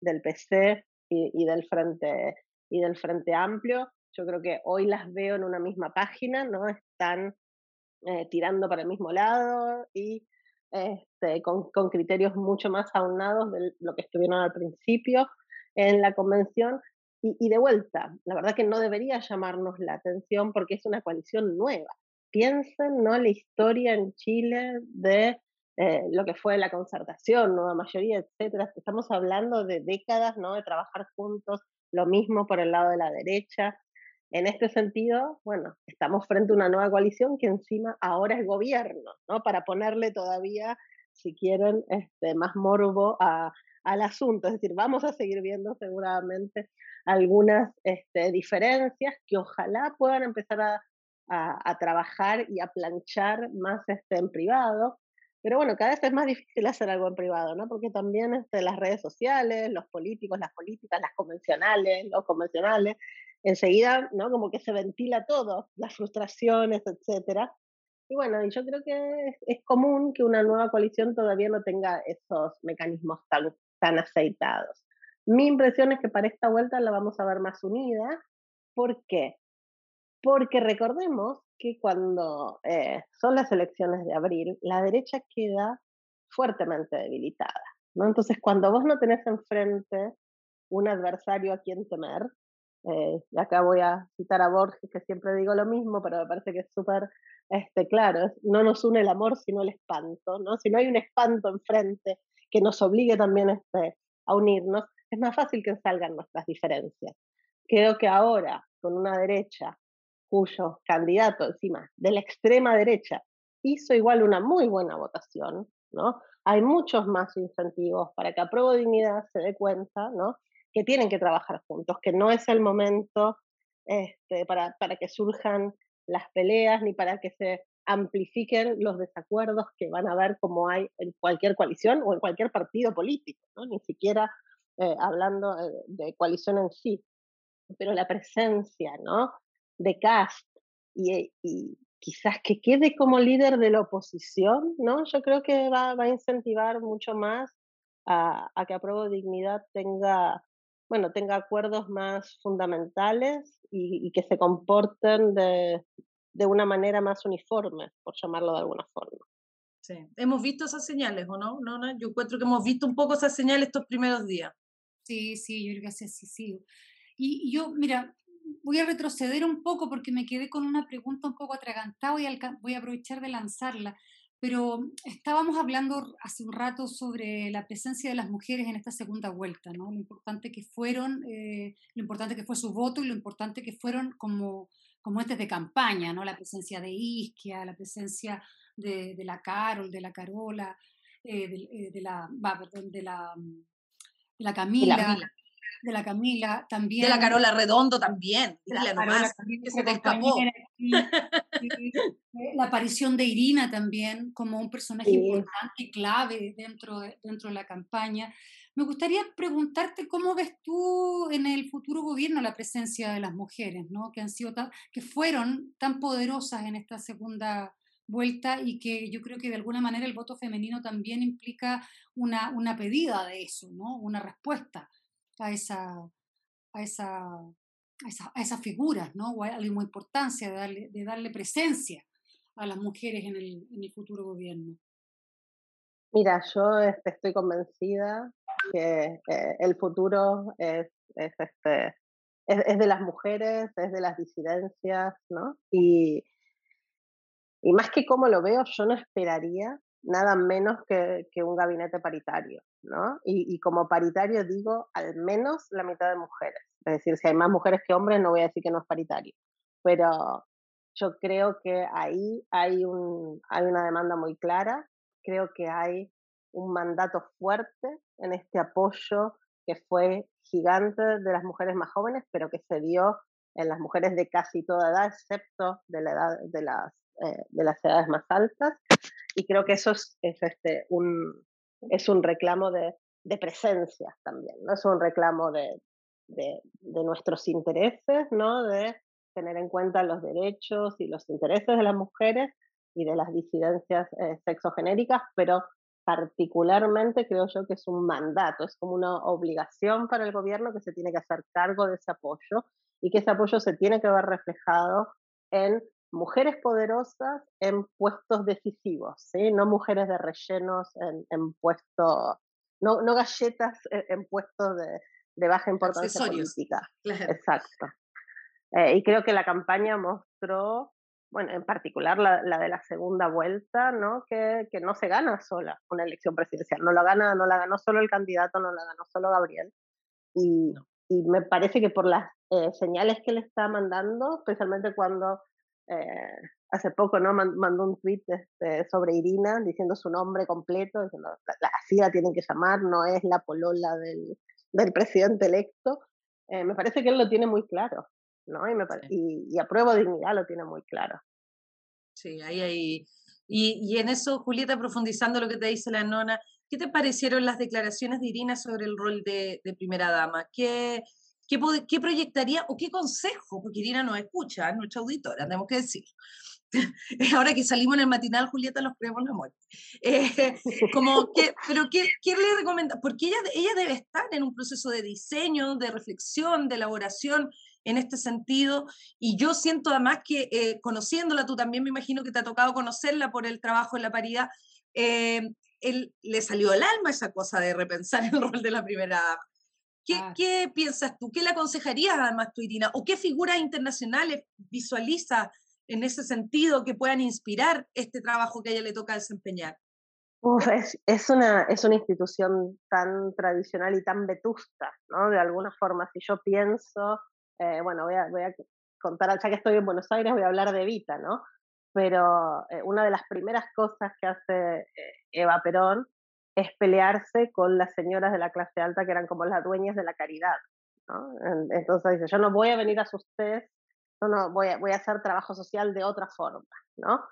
del PC y, del frente y del Frente Amplio. Yo creo que hoy las veo en una misma página, ¿no? Están eh, tirando para el mismo lado y este, con, criterios mucho más aunados de lo que estuvieron al principio en la convención. Y, y de vuelta, la verdad que no debería llamarnos la atención porque es una coalición nueva piensen ¿no? la historia en Chile de eh, lo que fue la concertación, nueva mayoría, etcétera. Estamos hablando de décadas ¿no? de trabajar juntos, lo mismo por el lado de la derecha. En este sentido, bueno, estamos frente a una nueva coalición que encima ahora es gobierno, ¿no? Para ponerle todavía, si quieren, este, más morbo a, al asunto. Es decir, vamos a seguir viendo seguramente algunas este, diferencias que ojalá puedan empezar a, a, trabajar y a planchar más este, en privado. Pero bueno, cada vez es más difícil hacer algo en privado, ¿no? Porque también este, las redes sociales, los políticos, las políticas, las convencionales, los convencionales, enseguida, ¿no? Como que se ventila todo, las frustraciones, etcétera. Y bueno, yo creo que es, común que una nueva coalición todavía no tenga esos mecanismos tan, tan aceitados. Mi impresión es que para esta vuelta la vamos a ver más unida. ¿Por qué? Porque recordemos que cuando eh, son las elecciones de abril, la derecha queda fuertemente debilitada. ¿no? Entonces, cuando vos no tenés enfrente un adversario a quien temer, eh, y acá voy a citar a Borges, que siempre digo lo mismo, pero me parece que es súper este, claro, no nos une el amor, sino el espanto, ¿no? Si no hay un espanto enfrente que nos obligue también este, a unirnos, es más fácil que salgan nuestras diferencias. Creo que ahora, con una derecha cuyo candidato encima de la extrema derecha hizo igual una muy buena votación, ¿no? Hay muchos más incentivos para que Apruebo Dignidad se dé cuenta, ¿no? Que tienen que trabajar juntos, que no es el momento este, para, para que surjan las peleas ni para que se amplifiquen los desacuerdos que van a haber como hay en cualquier coalición o en cualquier partido político, ¿no? ni siquiera eh, hablando eh, de coalición en sí, pero la presencia ¿no? De cast y, quizás que quede como líder de la oposición, ¿no? Yo creo que va, a incentivar mucho más a, a que Apruebo Dignidad tenga, bueno, tenga acuerdos más fundamentales y, que se comporten de, de una manera más uniforme, por llamarlo de alguna forma. Sí, hemos visto esas señales, ¿o no? no, no? Yo encuentro que hemos visto un poco esas señales estos primeros días. Sí, sí, yo creo que sí, sí, sí. Y yo, mira, voy a retroceder un poco porque me quedé con una pregunta un poco atragantada y voy a aprovechar de lanzarla. Pero estábamos hablando hace un rato sobre la presencia de las mujeres en esta segunda vuelta, ¿no? Lo importante que fueron, eh, lo importante que fue su voto y lo importante que fueron como, como entes de campaña, ¿no? La presencia de Isquia, la presencia de, de la Carol, de la Carola, eh, de, eh, de, la, perdón, de la, de la Camila de la Camila también. De la Carola Redondo también. la Carola que se te escapó. la aparición de Irina también como un personaje importante y clave dentro de, dentro de la campaña. Me gustaría preguntarte cómo ves tú en el futuro gobierno la presencia de las mujeres, ¿no? que, han sido que fueron tan poderosas en esta segunda vuelta y que yo creo que de alguna manera el voto femenino también implica una, una pedida de eso, ¿no? una respuesta a esa, a esa, a esa, figuras, ¿no? O a la importancia de darle, de darle presencia a las mujeres en el, en el futuro gobierno. Mira, yo estoy convencida que eh, el futuro es, es, este, es, de las mujeres, es de las disidencias, ¿no? Y, y más que cómo lo veo, yo no esperaría nada menos que, que un gabinete paritario, ¿no? Y, como paritario digo al menos la mitad de mujeres. Es decir, si hay más mujeres que hombres, no voy a decir que no es paritario. Pero yo creo que ahí hay, un, hay una demanda muy clara, creo que hay un mandato fuerte en este apoyo que fue gigante de las mujeres más jóvenes, pero que se dio en las mujeres de casi toda edad, excepto de la edad de las, eh, de las edades más altas. Y creo que eso es, es este, un, es un reclamo de, de presencia también, ¿no? Es un reclamo de, de, nuestros intereses, ¿no? De tener en cuenta los derechos y los intereses de las mujeres y de las disidencias eh, sexogenéricas, pero particularmente creo yo que es un mandato, es como una obligación para el gobierno que se tiene que hacer cargo de ese apoyo y que ese apoyo se tiene que ver reflejado en mujeres poderosas en puestos decisivos, ¿sí? no mujeres de rellenos en, puestos, no, no galletas en, puestos de, de, baja importancia política. Exacto. Eh, y creo que la campaña mostró, bueno, en particular la, la de la segunda vuelta, ¿no? Que, que, no se gana sola una elección presidencial, no la, gana, no la ganó solo el candidato, no la ganó solo Gabriel. Y, y me parece que por las eh, señales que le está mandando, especialmente cuando eh, hace poco no mandó un tweet este, sobre Irina diciendo su nombre completo, diciendo, la, así la tienen que llamar, no es la polola del, del presidente electo. Eh, me parece que él lo tiene muy claro, ¿no? Y, me y, y apruebo dignidad lo tiene muy claro. Sí, ahí hay... Y, y en eso, Julieta, profundizando lo que te dice la nona, ¿qué te parecieron las declaraciones de Irina sobre el rol de, de primera dama? ¿Qué, ¿Qué, proyectaría o qué consejo? Porque Irina nos escucha, nuestra auditora, tenemos que decir. Ahora que salimos en el matinal, Julieta, nos creemos la muerte. Eh, como que, pero ¿qué, ¿qué, le recomienda? Porque ella, ella debe estar en un proceso de diseño, de reflexión, de elaboración en este sentido. Y yo siento además que, eh, conociéndola, tú también me imagino que te ha tocado conocerla por el trabajo en la paridad, eh, él, le salió al alma esa cosa de repensar el rol de la primera dama. ¿Qué, piensas tú? ¿Qué le aconsejarías además tú, Irina? ¿O qué figuras internacionales visualiza en ese sentido que puedan inspirar este trabajo que a ella le toca desempeñar? es, es, una, es una institución tan tradicional y tan vetusta, ¿no? De alguna forma, si yo pienso, eh, bueno, voy a, voy a contar, ya que estoy en Buenos Aires, voy a hablar de Vita, ¿no? Pero eh, una de las primeras cosas que hace eh, Eva Perón es pelearse con las señoras de la clase alta que eran como las dueñas de la caridad. ¿no? Entonces dice, yo no voy a venir a ustedes, no, no, voy a, voy a hacer trabajo social de otra forma, ¿no?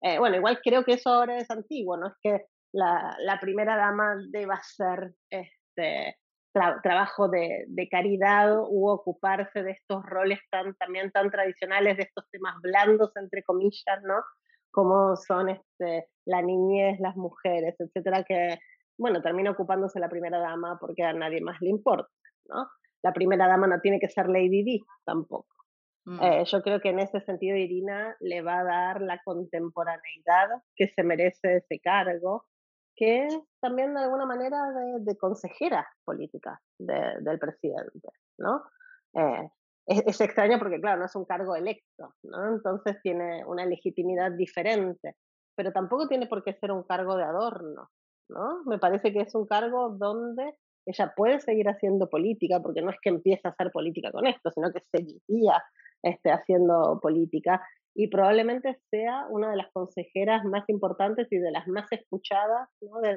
Eh, bueno, igual creo que eso ahora es antiguo, no es que la, la primera dama deba ser este, trabajo de, de, caridad u ocuparse de estos roles tan, también tan tradicionales, de estos temas blandos, entre comillas, ¿no? Como son este, la niñez, las mujeres, etcétera, que, bueno, termina ocupándose la primera dama porque a nadie más le importa, ¿no? La primera dama no tiene que ser Lady Di tampoco. Mm. Eh, yo creo que en ese sentido Irina le va a dar la contemporaneidad que se merece ese cargo, que es también de alguna manera de, consejera política del presidente, ¿no? Eh, es, extraño porque, claro, no es un cargo electo, ¿no? Entonces tiene una legitimidad diferente, pero tampoco tiene por qué ser un cargo de adorno, ¿no? Me parece que es un cargo donde ella puede seguir haciendo política, porque no es que empiece a hacer política con esto, sino que seguiría este, haciendo política y probablemente sea una de las consejeras más importantes y de las más escuchadas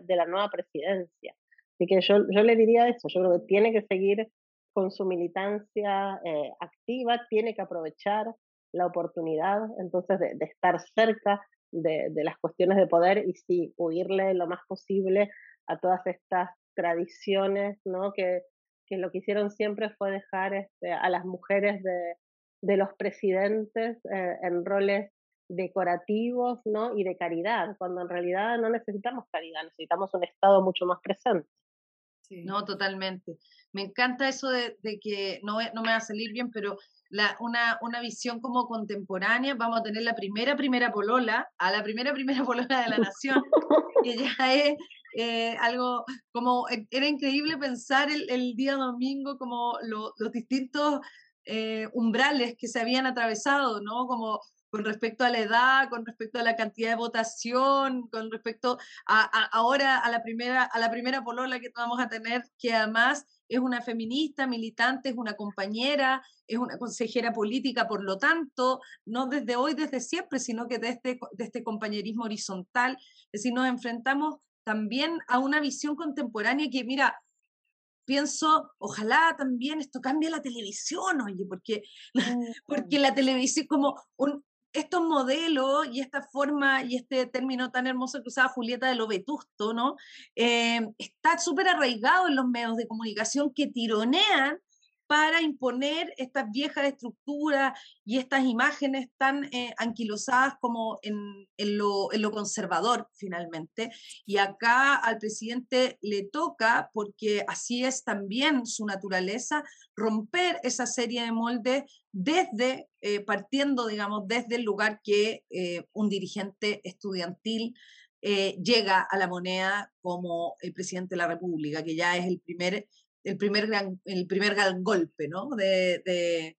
de, la nueva presidencia. Así que yo, yo le diría eso, yo creo que tiene que seguir con su militancia eh, activa, tiene que aprovechar la oportunidad entonces de, estar cerca de, de, las cuestiones de poder y sí, huirle lo más posible a todas estas tradiciones, ¿no? Que, que lo que hicieron siempre fue dejar este, a las mujeres de, de los presidentes eh, en roles decorativos ¿no? y de caridad, cuando en realidad no necesitamos caridad, necesitamos un Estado mucho más presente. No, totalmente. Me encanta eso de, que no, no, me va a salir bien, pero la, una, una, visión como contemporánea, vamos a tener la primera, primera polola, a la primera, primera polola de la nación, que ya es eh, algo como, e, era increíble pensar el, el día domingo como los distintos eh, umbrales que se habían atravesado, ¿no? Como con respecto a la edad, con respecto a la cantidad de votación, con respecto a, ahora a la primera a la primera polola que vamos a tener, que además es una feminista, militante, es una compañera, es una consejera política, por lo tanto, no desde hoy, desde siempre, sino que desde, desde este compañerismo horizontal. Es decir, nos enfrentamos también a una visión contemporánea que, mira, pienso, ojalá también esto cambie la televisión, oye, porque, porque la televisión como un, estos modelos y esta forma y este término tan hermoso que usaba Julieta de lo vetusto, ¿no? Eh, está súper arraigado en los medios de comunicación que tironean para imponer estas viejas estructuras y estas imágenes tan eh, anquilosadas como en, lo, conservador finalmente. Y acá al presidente le toca, porque así es también su naturaleza, romper esa serie de moldes desde, eh, partiendo, digamos, desde el lugar que eh, un dirigente estudiantil llega a la moneda como el presidente de la República, que ya es el primer el primer gran, el primer golpe ¿no? de, de,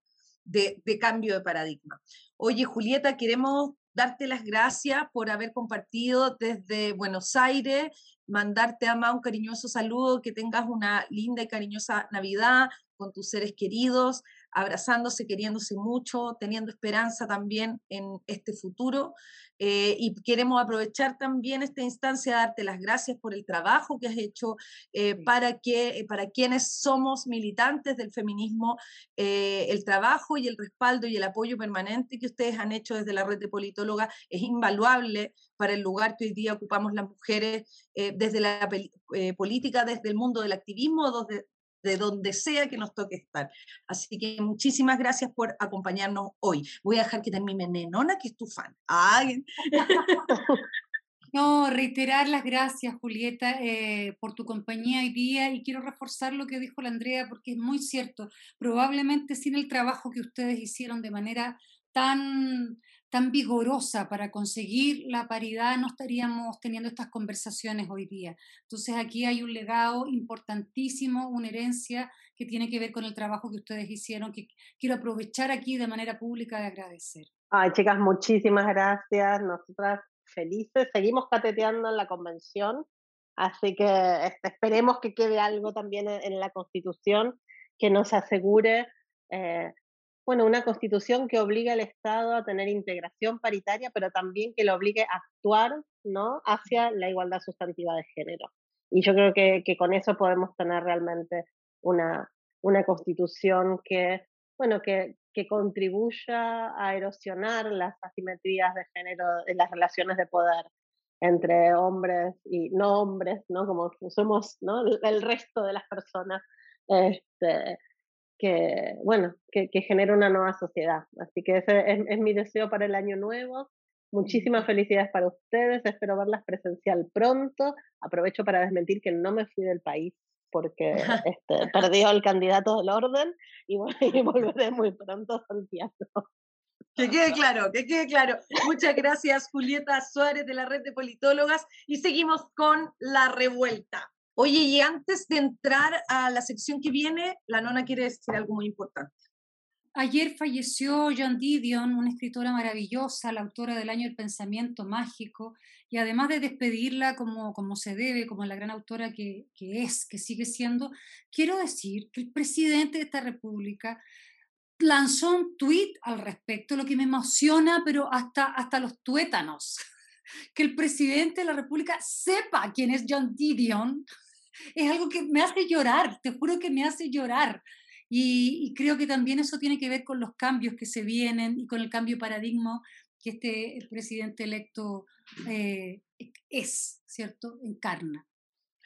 de, cambio de paradigma. Oye, Julieta, queremos darte las gracias por haber compartido desde Buenos Aires, mandarte a más un cariñoso saludo, que tengas una linda y cariñosa Navidad con tus seres queridos, abrazándose, queriéndose mucho, teniendo esperanza también en este futuro. Eh, y queremos aprovechar también esta instancia, darte las gracias por el trabajo que has hecho eh, para, que, eh, para quienes somos militantes del feminismo, el trabajo y el respaldo y el apoyo permanente que ustedes han hecho desde la red de politóloga es invaluable para el lugar que hoy día ocupamos las mujeres desde la política, desde el mundo del activismo, desde, de donde sea que nos toque estar. Así que muchísimas gracias por acompañarnos hoy. Voy a dejar que termine Nenona, que es tu fan. Ay. No, reiterar las gracias, Julieta, eh, por tu compañía hoy día y quiero reforzar lo que dijo la Andrea porque es muy cierto. Probablemente sin el trabajo que ustedes hicieron de manera tan tan vigorosa para conseguir la paridad, no estaríamos teniendo estas conversaciones hoy día. Entonces aquí hay un legado importantísimo, una herencia que tiene que ver con el trabajo que ustedes hicieron, que quiero aprovechar aquí de manera pública de agradecer. Ay, chicas, muchísimas gracias. Nosotras felices. Seguimos cateteando en la convención, así que este, esperemos que quede algo también en, la Constitución que nos asegure eh, bueno, una constitución que obligue al Estado a tener integración paritaria, pero también que lo obligue a actuar ¿no? hacia la igualdad sustantiva de género. Y yo creo que, que con eso podemos tener realmente una, una constitución que, bueno, que, que contribuya a erosionar las asimetrías de género en las relaciones de poder entre hombres y no hombres, ¿no? Como somos, ¿no? El, resto de las personas, este, que, bueno, que, que genera una nueva sociedad. Así que ese es, mi deseo para el año nuevo. Muchísimas felicidades para ustedes, espero verlas presencial pronto. Aprovecho para desmentir que no me fui del país porque este, perdió el candidato del orden y, y volveré muy pronto a Santiago. Que quede claro, que quede claro. Muchas gracias, Julieta Suárez de la Red de Politólogas. Y seguimos con la revuelta. Oye, y antes de entrar a la sección que viene, la nona quiere decir algo muy importante. Ayer falleció John Didion, una escritora maravillosa, la autora del Año del Pensamiento Mágico, y además de despedirla como, como se debe, como la gran autora que, que es, que sigue siendo, quiero decir que el presidente de esta república lanzó un tuit al respecto, lo que me emociona, pero hasta, hasta los tuétanos. Que el presidente de la República sepa quién es John Didion es algo que me hace llorar, te juro que me hace llorar. Y, creo que también eso tiene que ver con los cambios que se vienen y con el cambio de paradigma que este presidente electo eh, es, ¿cierto? Encarna.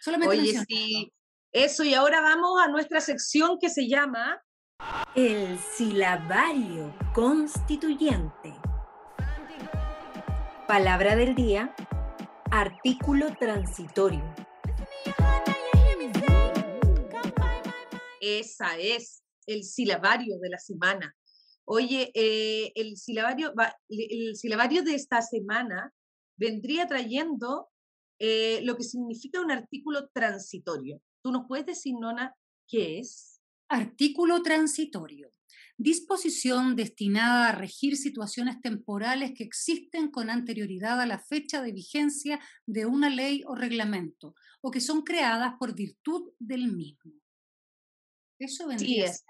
Solamente Oye, sí, eso, y ahora vamos a nuestra sección que se llama el silabario constituyente. Palabra del día, artículo transitorio. Esa es el silabario de la semana. Oye, eh, el, silabario, el silabario de esta semana vendría trayendo eh, lo que significa un artículo transitorio. ¿Tú nos puedes decir, Nona, qué es? Artículo transitorio. Disposición destinada a regir situaciones temporales que existen con anterioridad a la fecha de vigencia de una ley o reglamento o que son creadas por virtud del mismo. Eso vendría. Sí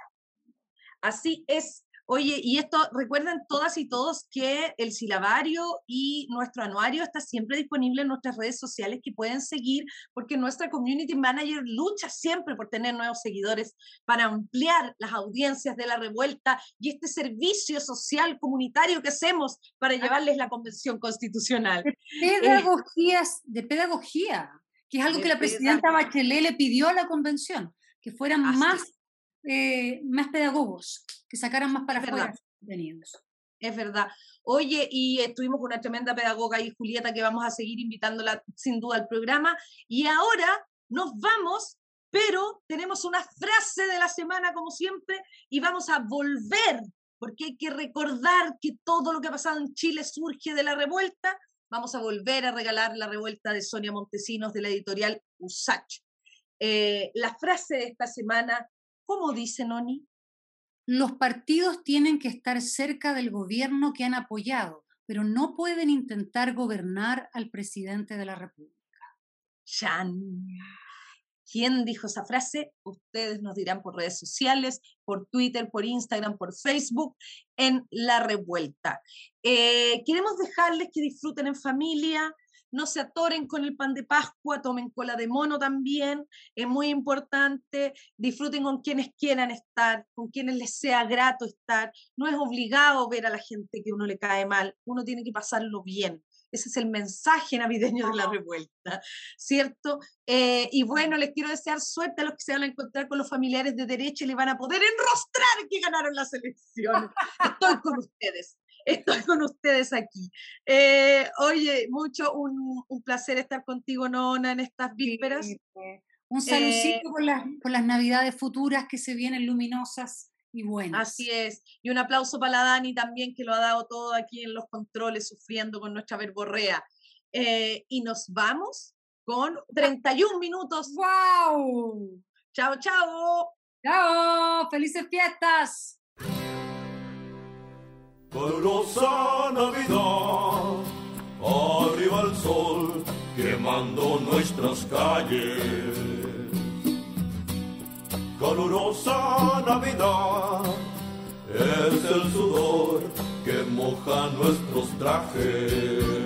Así es. Oye, y esto, recuerden todas y todos que el silabario y nuestro anuario está siempre disponible en nuestras redes sociales que pueden seguir porque nuestra community manager lucha siempre por tener nuevos seguidores para ampliar las audiencias de la revuelta y este servicio social comunitario que hacemos para llevarles la convención constitucional. De pedagogías, de pedagogía, que es algo que la presidenta Bachelet le pidió a la convención, que fueran más eh, más pedagogos, que sacaran más para afuera contenidos. Es verdad. Oye, y estuvimos con una tremenda pedagoga y Julieta que vamos a seguir invitándola sin duda al programa. Y ahora nos vamos, pero tenemos una frase de la semana como siempre y vamos a volver, porque hay que recordar que todo lo que ha pasado en Chile surge de la revuelta. Vamos a volver a regalar la revuelta de Sonia Montesinos de la editorial Usach. Eh, la frase de esta semana ¿Cómo dice Noni? Los partidos tienen que estar cerca del gobierno que han apoyado, pero no pueden intentar gobernar al presidente de la República. Jan. ¿Quién dijo esa frase? Ustedes nos dirán por redes sociales, por Twitter, por Instagram, por Facebook, en La Revuelta. Eh, queremos dejarles que disfruten en familia, no se atoren con el pan de Pascua, tomen cola de mono también, es muy importante, disfruten con quienes quieran estar, con quienes les sea grato estar, no es obligado ver a la gente que uno le cae mal, uno tiene que pasarlo bien. Ese es el mensaje navideño de la revuelta, ¿cierto? Eh, y bueno, les quiero desear suerte a los que se van a encontrar con los familiares de derecha y le van a poder enrostrar que ganaron las elecciones. Estoy con ustedes estoy con ustedes aquí. Eh, oye, mucho, un, placer estar contigo, Nona, en estas vísperas. un saludito eh, por, las, por las navidades futuras que se vienen luminosas y buenas. Así es. Y un aplauso para la Dani también, que lo ha dado todo aquí en los controles, sufriendo con nuestra verborrea. Eh, y nos vamos con 31 minutos. ¡Wow! Chao, chao. Chao, felices fiestas. Calurosa Navidad, arriba el sol quemando nuestras calles. Calurosa Navidad, es el sudor que moja nuestros trajes.